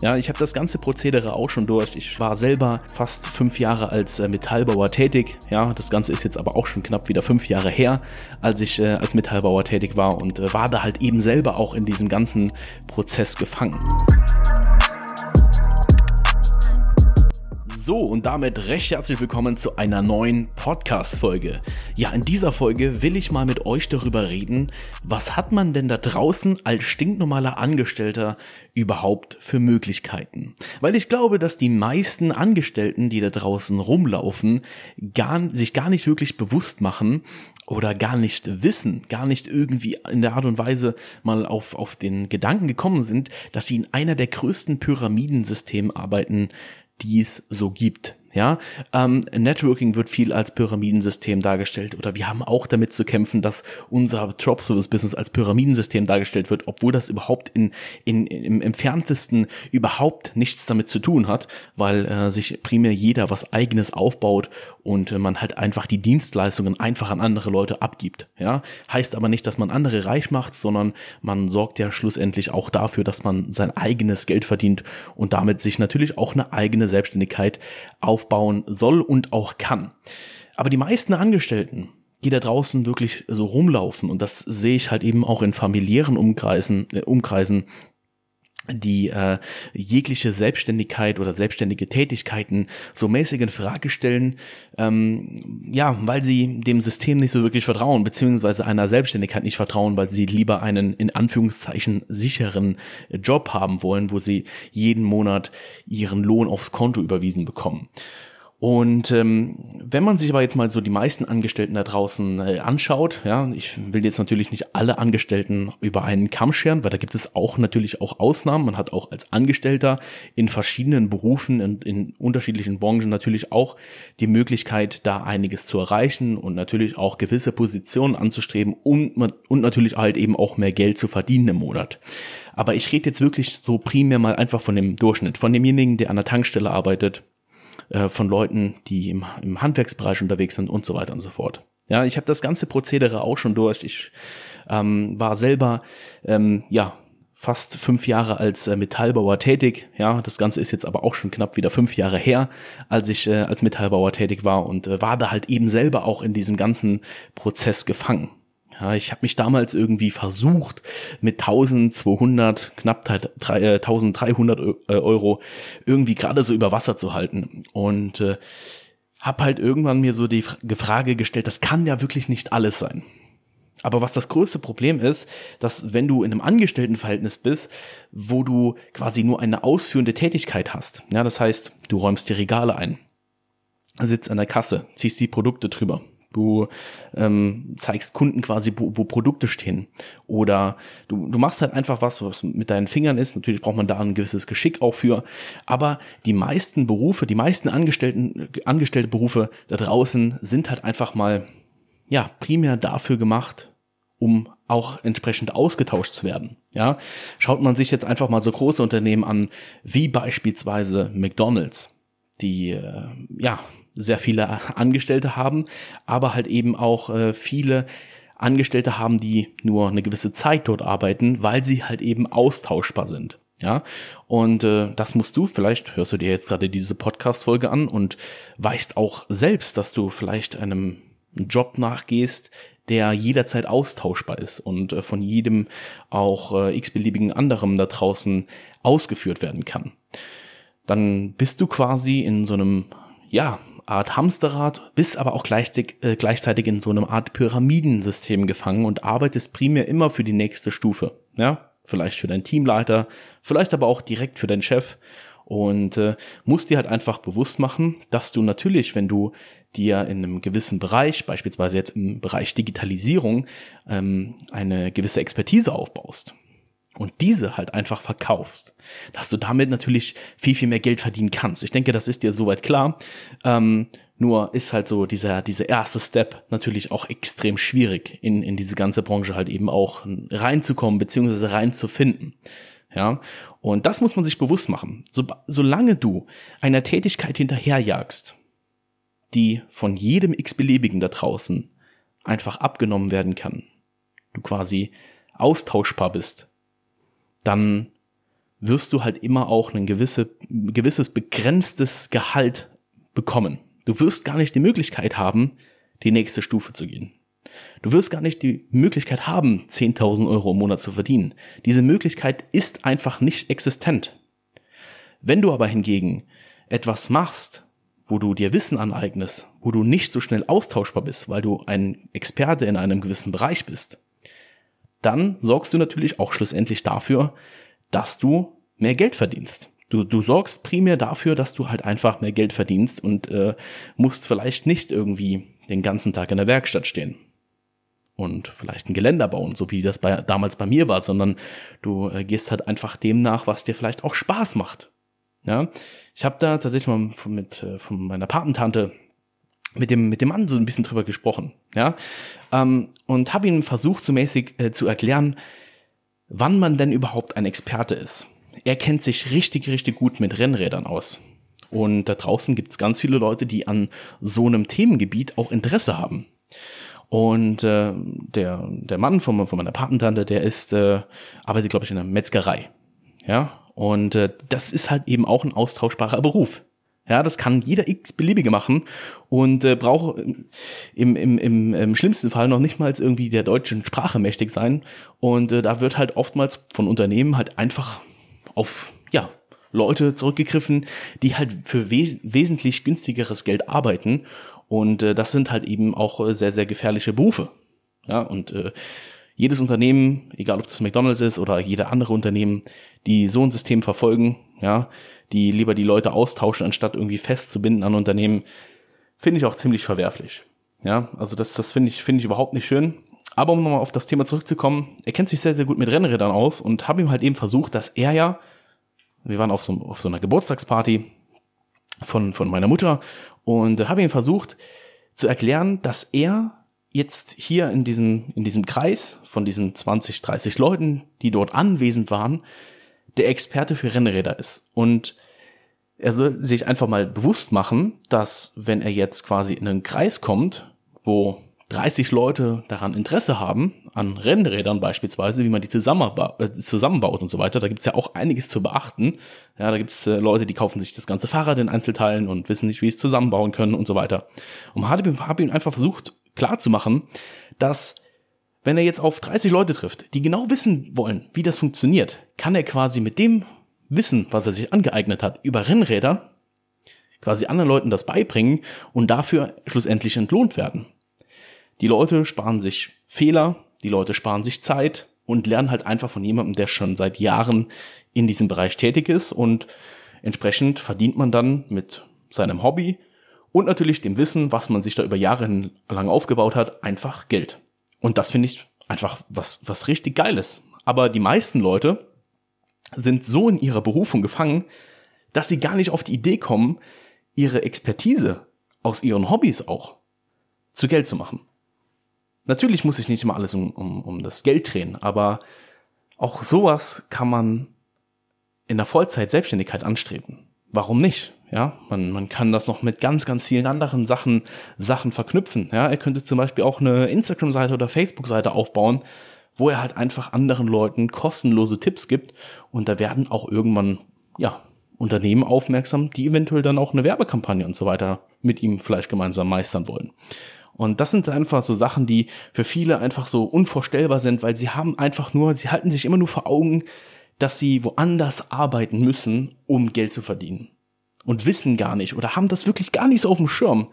Ja, ich habe das ganze Prozedere auch schon durch. Ich war selber fast fünf Jahre als äh, Metallbauer tätig. Ja, das Ganze ist jetzt aber auch schon knapp wieder fünf Jahre her, als ich äh, als Metallbauer tätig war und äh, war da halt eben selber auch in diesem ganzen Prozess gefangen. So, und damit recht herzlich willkommen zu einer neuen Podcast-Folge. Ja, in dieser Folge will ich mal mit euch darüber reden, was hat man denn da draußen als stinknormaler Angestellter überhaupt für Möglichkeiten? Weil ich glaube, dass die meisten Angestellten, die da draußen rumlaufen, gar, sich gar nicht wirklich bewusst machen, oder gar nicht wissen, gar nicht irgendwie in der Art und Weise mal auf, auf den Gedanken gekommen sind, dass sie in einer der größten Pyramidensysteme arbeiten, die es so gibt. Ja, ähm, Networking wird viel als Pyramidensystem dargestellt oder wir haben auch damit zu kämpfen, dass unser Drop Service Business als Pyramidensystem dargestellt wird, obwohl das überhaupt in, in, im entferntesten überhaupt nichts damit zu tun hat, weil äh, sich primär jeder was eigenes aufbaut und äh, man halt einfach die Dienstleistungen einfach an andere Leute abgibt. Ja, heißt aber nicht, dass man andere reich macht, sondern man sorgt ja schlussendlich auch dafür, dass man sein eigenes Geld verdient und damit sich natürlich auch eine eigene Selbstständigkeit auf aufbauen soll und auch kann. Aber die meisten Angestellten, die da draußen wirklich so rumlaufen, und das sehe ich halt eben auch in familiären Umkreisen, äh, Umkreisen, die äh, jegliche Selbstständigkeit oder selbstständige Tätigkeiten so mäßig in Frage stellen, ähm, ja, weil sie dem System nicht so wirklich vertrauen, beziehungsweise einer Selbstständigkeit nicht vertrauen, weil sie lieber einen in Anführungszeichen sicheren Job haben wollen, wo sie jeden Monat ihren Lohn aufs Konto überwiesen bekommen. Und ähm, wenn man sich aber jetzt mal so die meisten Angestellten da draußen äh, anschaut, ja, ich will jetzt natürlich nicht alle Angestellten über einen Kamm scheren, weil da gibt es auch natürlich auch Ausnahmen. Man hat auch als Angestellter in verschiedenen Berufen und in, in unterschiedlichen Branchen natürlich auch die Möglichkeit, da einiges zu erreichen und natürlich auch gewisse Positionen anzustreben und, und natürlich halt eben auch mehr Geld zu verdienen im Monat. Aber ich rede jetzt wirklich so primär mal einfach von dem Durchschnitt, von demjenigen, der an der Tankstelle arbeitet, äh, von Leuten, die im, im Handwerksbereich unterwegs sind und so weiter und so fort. Ja, ich habe das ganze Prozedere auch schon durch. Ich ähm, war selber ähm, ja fast fünf Jahre als äh, Metallbauer tätig. Ja, das Ganze ist jetzt aber auch schon knapp wieder fünf Jahre her, als ich äh, als Metallbauer tätig war und äh, war da halt eben selber auch in diesem ganzen Prozess gefangen. Ja, ich habe mich damals irgendwie versucht, mit 1200, knapp 1300 äh, äh, Euro irgendwie gerade so über Wasser zu halten. Und äh, habe halt irgendwann mir so die Frage gestellt, das kann ja wirklich nicht alles sein. Aber was das größte Problem ist, dass wenn du in einem Angestelltenverhältnis bist, wo du quasi nur eine ausführende Tätigkeit hast, ja, das heißt, du räumst die Regale ein, sitzt an der Kasse, ziehst die Produkte drüber, Du ähm, zeigst Kunden quasi, wo, wo Produkte stehen. Oder du, du machst halt einfach was, was mit deinen Fingern ist. Natürlich braucht man da ein gewisses Geschick auch für. Aber die meisten Berufe, die meisten Angestellten, angestellte Berufe da draußen sind halt einfach mal, ja, primär dafür gemacht, um auch entsprechend ausgetauscht zu werden. Ja, schaut man sich jetzt einfach mal so große Unternehmen an, wie beispielsweise McDonald's, die, äh, ja, sehr viele Angestellte haben, aber halt eben auch äh, viele Angestellte haben, die nur eine gewisse Zeit dort arbeiten, weil sie halt eben austauschbar sind. Ja, und äh, das musst du, vielleicht hörst du dir jetzt gerade diese Podcast-Folge an und weißt auch selbst, dass du vielleicht einem Job nachgehst, der jederzeit austauschbar ist und äh, von jedem auch äh, x-beliebigen anderem da draußen ausgeführt werden kann. Dann bist du quasi in so einem, ja, Art Hamsterrad, bist aber auch gleichzeitig, äh, gleichzeitig in so einem Art Pyramidensystem gefangen und arbeitest primär immer für die nächste Stufe. Ja, vielleicht für deinen Teamleiter, vielleicht aber auch direkt für deinen Chef und äh, musst dir halt einfach bewusst machen, dass du natürlich, wenn du dir in einem gewissen Bereich, beispielsweise jetzt im Bereich Digitalisierung, ähm, eine gewisse Expertise aufbaust, und diese halt einfach verkaufst, dass du damit natürlich viel, viel mehr Geld verdienen kannst. Ich denke, das ist dir soweit klar. Ähm, nur ist halt so dieser, dieser erste Step natürlich auch extrem schwierig, in, in diese ganze Branche halt eben auch reinzukommen, beziehungsweise reinzufinden. Ja, und das muss man sich bewusst machen. So, solange du einer Tätigkeit hinterherjagst, die von jedem x-beliebigen da draußen einfach abgenommen werden kann, du quasi austauschbar bist, dann wirst du halt immer auch ein gewisse, gewisses begrenztes Gehalt bekommen. Du wirst gar nicht die Möglichkeit haben, die nächste Stufe zu gehen. Du wirst gar nicht die Möglichkeit haben, 10.000 Euro im Monat zu verdienen. Diese Möglichkeit ist einfach nicht existent. Wenn du aber hingegen etwas machst, wo du dir Wissen aneignest, wo du nicht so schnell austauschbar bist, weil du ein Experte in einem gewissen Bereich bist, dann sorgst du natürlich auch schlussendlich dafür, dass du mehr Geld verdienst. Du, du sorgst primär dafür, dass du halt einfach mehr Geld verdienst und äh, musst vielleicht nicht irgendwie den ganzen Tag in der Werkstatt stehen und vielleicht ein Geländer bauen, so wie das bei, damals bei mir war, sondern du äh, gehst halt einfach dem nach, was dir vielleicht auch Spaß macht. Ja, ich habe da tatsächlich mal von, mit äh, von meiner Patentante mit dem mit dem Mann so ein bisschen drüber gesprochen, ja, ähm, und habe ihm versucht, so mäßig äh, zu erklären, wann man denn überhaupt ein Experte ist. Er kennt sich richtig richtig gut mit Rennrädern aus. Und da draußen gibt es ganz viele Leute, die an so einem Themengebiet auch Interesse haben. Und äh, der, der Mann von, von meiner Patentante, der ist, äh, arbeitet, glaube ich, in einer Metzgerei. Ja, und äh, das ist halt eben auch ein austauschbarer Beruf. Ja, das kann jeder x-beliebige machen und äh, braucht im, im, im, im schlimmsten Fall noch nicht mal irgendwie der deutschen Sprache mächtig sein. Und äh, da wird halt oftmals von Unternehmen halt einfach auf, ja, Leute zurückgegriffen, die halt für wes wesentlich günstigeres Geld arbeiten. Und äh, das sind halt eben auch äh, sehr, sehr gefährliche Berufe. Ja, und äh, jedes Unternehmen, egal ob das McDonalds ist oder jede andere Unternehmen, die so ein System verfolgen, ja, die lieber die Leute austauschen, anstatt irgendwie festzubinden an Unternehmen, finde ich auch ziemlich verwerflich. Ja, also das, das finde ich, finde ich überhaupt nicht schön. Aber um nochmal auf das Thema zurückzukommen, er kennt sich sehr, sehr gut mit Rennrädern aus und habe ihm halt eben versucht, dass er ja wir waren auf so, auf so einer Geburtstagsparty von, von meiner Mutter und habe ihm versucht zu erklären, dass er jetzt hier in diesem, in diesem Kreis von diesen 20, 30 Leuten, die dort anwesend waren, der Experte für Rennräder ist. Und er soll sich einfach mal bewusst machen, dass wenn er jetzt quasi in einen Kreis kommt, wo 30 Leute daran Interesse haben, an Rennrädern beispielsweise, wie man die äh, zusammenbaut und so weiter, da gibt's ja auch einiges zu beachten. Ja, da gibt's äh, Leute, die kaufen sich das ganze Fahrrad in Einzelteilen und wissen nicht, wie es zusammenbauen können und so weiter. Und habe hab ihn einfach versucht klarzumachen, dass wenn er jetzt auf 30 Leute trifft, die genau wissen wollen, wie das funktioniert, kann er quasi mit dem Wissen, was er sich angeeignet hat, über Rennräder, quasi anderen Leuten das beibringen und dafür schlussendlich entlohnt werden. Die Leute sparen sich Fehler, die Leute sparen sich Zeit und lernen halt einfach von jemandem, der schon seit Jahren in diesem Bereich tätig ist und entsprechend verdient man dann mit seinem Hobby und natürlich dem Wissen, was man sich da über Jahre lang aufgebaut hat, einfach Geld. Und das finde ich einfach was, was richtig Geiles. Aber die meisten Leute sind so in ihrer Berufung gefangen, dass sie gar nicht auf die Idee kommen, ihre Expertise aus ihren Hobbys auch zu Geld zu machen. Natürlich muss ich nicht immer alles um, um, um das Geld drehen, aber auch sowas kann man in der Vollzeit Selbstständigkeit anstreben. Warum nicht? Ja, man, man kann das noch mit ganz, ganz vielen anderen Sachen, Sachen verknüpfen. Ja, er könnte zum Beispiel auch eine Instagram-Seite oder Facebook-Seite aufbauen, wo er halt einfach anderen Leuten kostenlose Tipps gibt und da werden auch irgendwann, ja, Unternehmen aufmerksam, die eventuell dann auch eine Werbekampagne und so weiter mit ihm vielleicht gemeinsam meistern wollen. Und das sind einfach so Sachen, die für viele einfach so unvorstellbar sind, weil sie haben einfach nur, sie halten sich immer nur vor Augen, dass sie woanders arbeiten müssen, um Geld zu verdienen. Und wissen gar nicht oder haben das wirklich gar nicht so auf dem Schirm,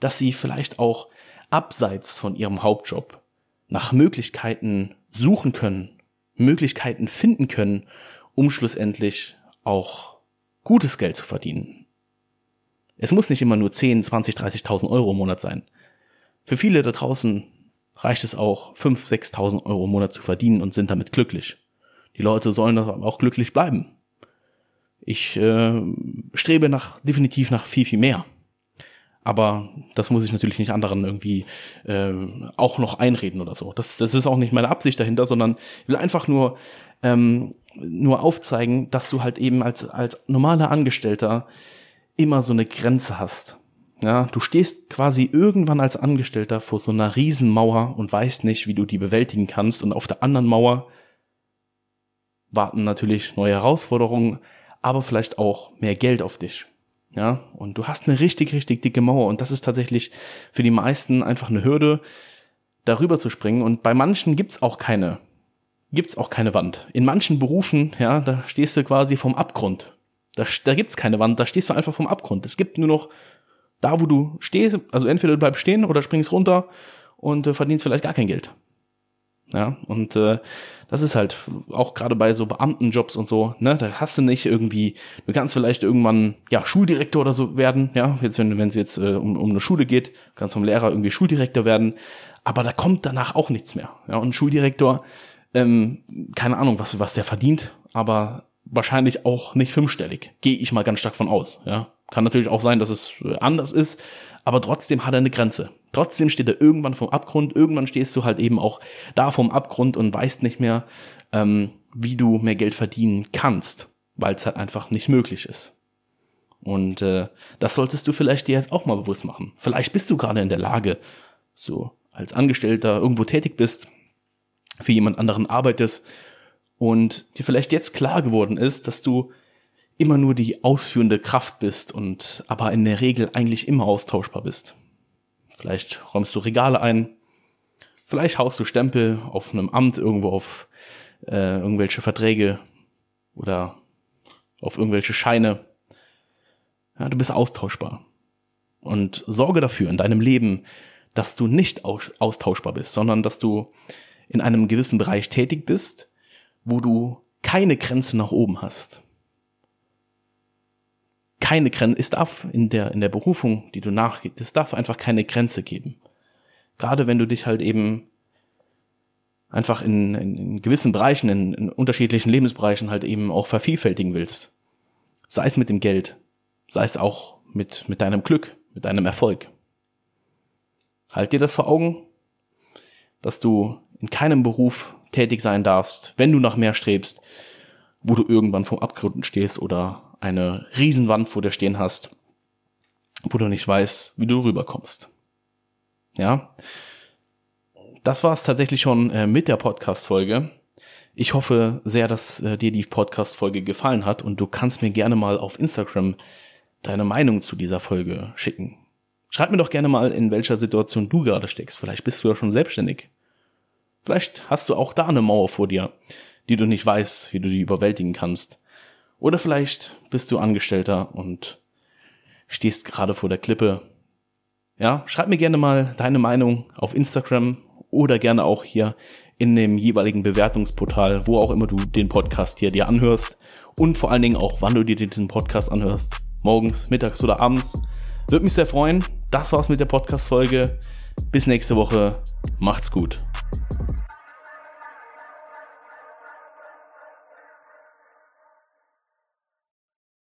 dass sie vielleicht auch abseits von ihrem Hauptjob nach Möglichkeiten suchen können, Möglichkeiten finden können, um schlussendlich auch gutes Geld zu verdienen. Es muss nicht immer nur 10, 20, 30.000 Euro im Monat sein. Für viele da draußen reicht es auch, 5.000, 6.000 Euro im Monat zu verdienen und sind damit glücklich. Die Leute sollen auch glücklich bleiben. Ich äh, strebe nach definitiv nach viel, viel mehr. Aber das muss ich natürlich nicht anderen irgendwie äh, auch noch einreden oder so. Das, das ist auch nicht meine Absicht dahinter, sondern ich will einfach nur, ähm, nur aufzeigen, dass du halt eben als, als normaler Angestellter immer so eine Grenze hast. Ja, du stehst quasi irgendwann als Angestellter vor so einer Riesenmauer und weißt nicht, wie du die bewältigen kannst. Und auf der anderen Mauer warten natürlich neue Herausforderungen, aber vielleicht auch mehr Geld auf dich. Ja, und du hast eine richtig, richtig dicke Mauer und das ist tatsächlich für die meisten einfach eine Hürde, darüber zu springen. Und bei manchen gibt's auch keine, gibt's auch keine Wand. In manchen Berufen, ja, da stehst du quasi vom Abgrund. Da, da gibt's keine Wand, da stehst du einfach vom Abgrund. Es gibt nur noch da, wo du stehst, also entweder du bleibst stehen oder springst runter und äh, verdienst vielleicht gar kein Geld. Ja, und äh, das ist halt auch gerade bei so Beamtenjobs und so, ne, da hast du nicht irgendwie, du kannst vielleicht irgendwann ja Schuldirektor oder so werden, ja, jetzt wenn es jetzt äh, um, um eine Schule geht, kannst vom Lehrer irgendwie Schuldirektor werden, aber da kommt danach auch nichts mehr. Ja, und Schuldirektor, ähm, keine Ahnung, was was der verdient, aber wahrscheinlich auch nicht fünfstellig, gehe ich mal ganz stark von aus. Ja, kann natürlich auch sein, dass es äh, anders ist, aber trotzdem hat er eine Grenze. Trotzdem steht er irgendwann vom Abgrund. Irgendwann stehst du halt eben auch da vom Abgrund und weißt nicht mehr, ähm, wie du mehr Geld verdienen kannst, weil es halt einfach nicht möglich ist. Und äh, das solltest du vielleicht dir jetzt auch mal bewusst machen. Vielleicht bist du gerade in der Lage, so als Angestellter irgendwo tätig bist, für jemand anderen arbeitest und dir vielleicht jetzt klar geworden ist, dass du immer nur die ausführende Kraft bist und aber in der Regel eigentlich immer austauschbar bist. Vielleicht räumst du Regale ein, vielleicht haust du Stempel auf einem Amt irgendwo auf äh, irgendwelche Verträge oder auf irgendwelche Scheine. Ja, du bist austauschbar. Und sorge dafür in deinem Leben, dass du nicht austauschbar bist, sondern dass du in einem gewissen Bereich tätig bist, wo du keine Grenze nach oben hast. Keine Grenze, es darf in der, in der Berufung, die du nachgehst, es darf einfach keine Grenze geben. Gerade wenn du dich halt eben einfach in, in, in gewissen Bereichen, in, in unterschiedlichen Lebensbereichen halt eben auch vervielfältigen willst. Sei es mit dem Geld, sei es auch mit, mit deinem Glück, mit deinem Erfolg. Halt dir das vor Augen, dass du in keinem Beruf tätig sein darfst, wenn du nach mehr strebst, wo du irgendwann vom Abgrund stehst oder eine Riesenwand vor dir stehen hast, wo du nicht weißt, wie du rüberkommst. Ja, das war es tatsächlich schon äh, mit der Podcast-Folge. Ich hoffe sehr, dass äh, dir die Podcast-Folge gefallen hat und du kannst mir gerne mal auf Instagram deine Meinung zu dieser Folge schicken. Schreib mir doch gerne mal, in welcher Situation du gerade steckst. Vielleicht bist du ja schon selbstständig. Vielleicht hast du auch da eine Mauer vor dir, die du nicht weißt, wie du die überwältigen kannst. Oder vielleicht bist du Angestellter und stehst gerade vor der Klippe. Ja, schreib mir gerne mal deine Meinung auf Instagram oder gerne auch hier in dem jeweiligen Bewertungsportal, wo auch immer du den Podcast hier dir anhörst und vor allen Dingen auch, wann du dir den Podcast anhörst, morgens, mittags oder abends. Würde mich sehr freuen. Das war's mit der Podcast-Folge. Bis nächste Woche. Macht's gut.